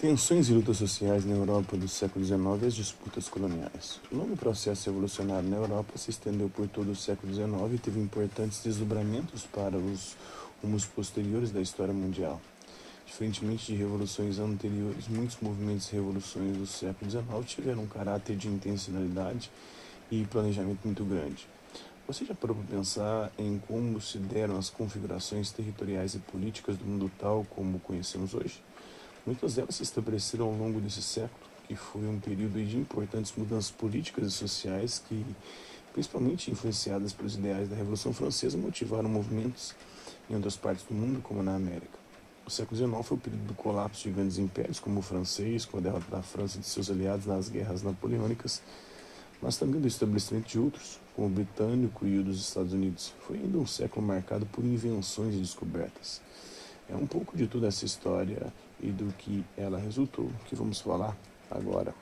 Tensões e lutas sociais na Europa do século XIX e as disputas coloniais. O longo processo evolucionário na Europa se estendeu por todo o século XIX e teve importantes desdobramentos para os rumos posteriores da história mundial. Diferentemente de revoluções anteriores, muitos movimentos e revoluções do século XIX tiveram um caráter de intencionalidade e planejamento muito grande. Você já parou para pensar em como se deram as configurações territoriais e políticas do mundo tal como conhecemos hoje? Muitas delas se estabeleceram ao longo desse século, que foi um período de importantes mudanças políticas e sociais que, principalmente influenciadas pelos ideais da Revolução Francesa, motivaram movimentos em outras partes do mundo, como na América. O século XIX foi o período do colapso de grandes impérios, como o francês, com a derrota da França e de seus aliados nas guerras napoleônicas, mas também do estabelecimento de outros, como o britânico e o dos Estados Unidos. Foi ainda um século marcado por invenções e descobertas. É um pouco de toda essa história e do que ela resultou que vamos falar agora.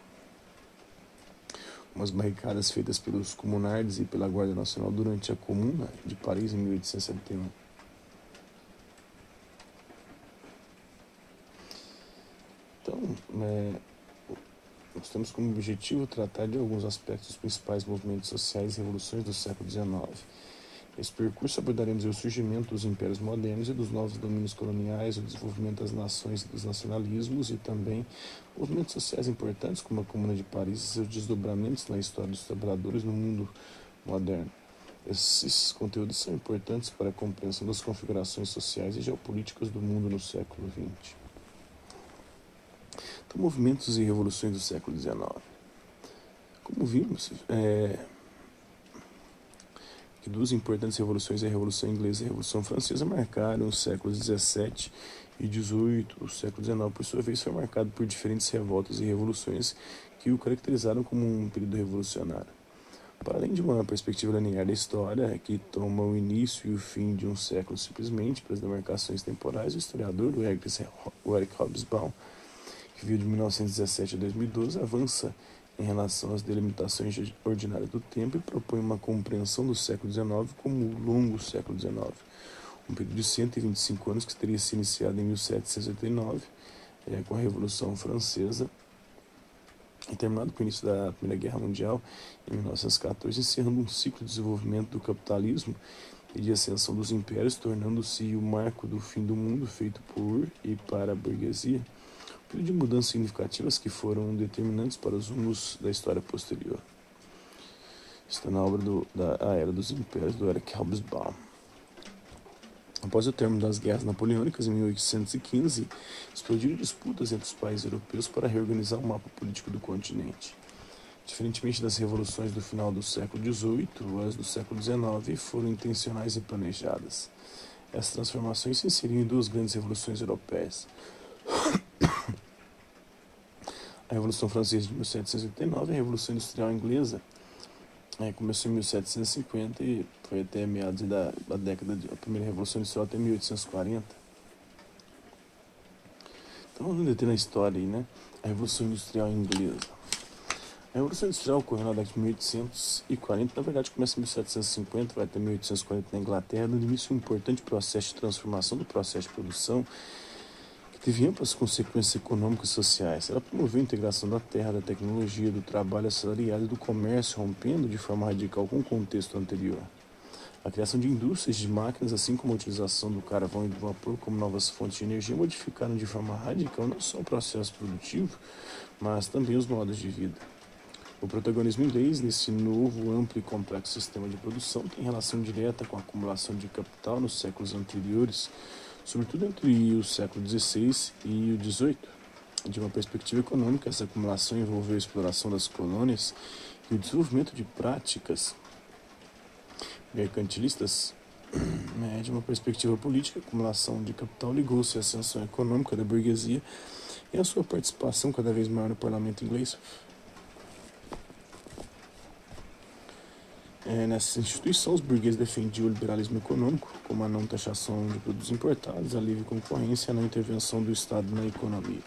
Umas barricadas feitas pelos comunardes e pela Guarda Nacional durante a Comuna de Paris em 1871. Então, é, nós temos como objetivo tratar de alguns aspectos dos principais movimentos sociais e revoluções do século XIX. Nesse percurso abordaremos o surgimento dos impérios modernos e dos novos domínios coloniais, o desenvolvimento das nações e dos nacionalismos e também movimentos sociais importantes como a Comuna de Paris e seus desdobramentos na história dos trabalhadores no mundo moderno. Esses conteúdos são importantes para a compreensão das configurações sociais e geopolíticas do mundo no século XX. Então, movimentos e revoluções do século XIX. Como vimos, é, que duas importantes revoluções, a Revolução Inglesa e a Revolução Francesa, marcaram os séculos XVII e XVIII. O século XIX, por sua vez, foi marcado por diferentes revoltas e revoluções que o caracterizaram como um período revolucionário. Para além de uma perspectiva linear da história, que toma o início e o fim de um século simplesmente pelas demarcações temporais, o historiador o Eric, o Eric Hobsbawm que viu de 1917 a 2012, avança em relação às delimitações ordinárias do tempo e propõe uma compreensão do século XIX como o longo século XIX, um período de 125 anos que teria se iniciado em 1789, é, com a Revolução Francesa, e terminado com o início da Primeira Guerra Mundial em 1914, encerrando um ciclo de desenvolvimento do capitalismo e de ascensão dos impérios, tornando-se o marco do fim do mundo feito por e para a burguesia de mudanças significativas que foram determinantes para os rumos da história posterior. Está na obra do, da Era dos Impérios, do Eric Hobsbawm. Após o término das guerras napoleônicas, em 1815, explodiram disputas entre os países europeus para reorganizar o mapa político do continente. Diferentemente das revoluções do final do século XVIII, as do século XIX foram intencionais e planejadas. Essas transformações se inseriram em duas grandes revoluções europeias. A Revolução Francesa de 1789 e a Revolução Industrial Inglesa é, começou em 1750 e foi até meados da, da década de. a primeira Revolução Industrial até 1840. Então vamos deter na história aí, né? A Revolução Industrial Inglesa. A Revolução Industrial ocorreu na década de 1840, na verdade começa em 1750, vai até 1840 na Inglaterra, dando início um importante processo de transformação do processo de produção teve amplas consequências econômicas e sociais. Ela promoveu a integração da terra, da tecnologia, do trabalho assalariado e do comércio, rompendo de forma radical com o contexto anterior. A criação de indústrias de máquinas, assim como a utilização do carvão e do vapor como novas fontes de energia, modificaram de forma radical não só o processo produtivo, mas também os modos de vida. O protagonismo inglês nesse novo, amplo e complexo sistema de produção tem relação direta com a acumulação de capital nos séculos anteriores, sobretudo entre o século XVI e o XVIII. De uma perspectiva econômica, essa acumulação envolveu a exploração das colônias e o desenvolvimento de práticas mercantilistas. Né, de uma perspectiva política, a acumulação de capital ligou-se à ascensão econômica da burguesia e à sua participação cada vez maior no parlamento inglês. É, nessa instituição, os burgueses defendiam o liberalismo econômico, como a não taxação de produtos importados, a livre concorrência e a não intervenção do Estado na economia.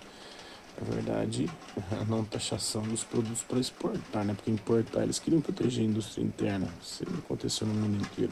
Na verdade, a não taxação dos produtos para exportar, né? porque importar eles queriam proteger a indústria interna. Isso aconteceu no mundo inteiro.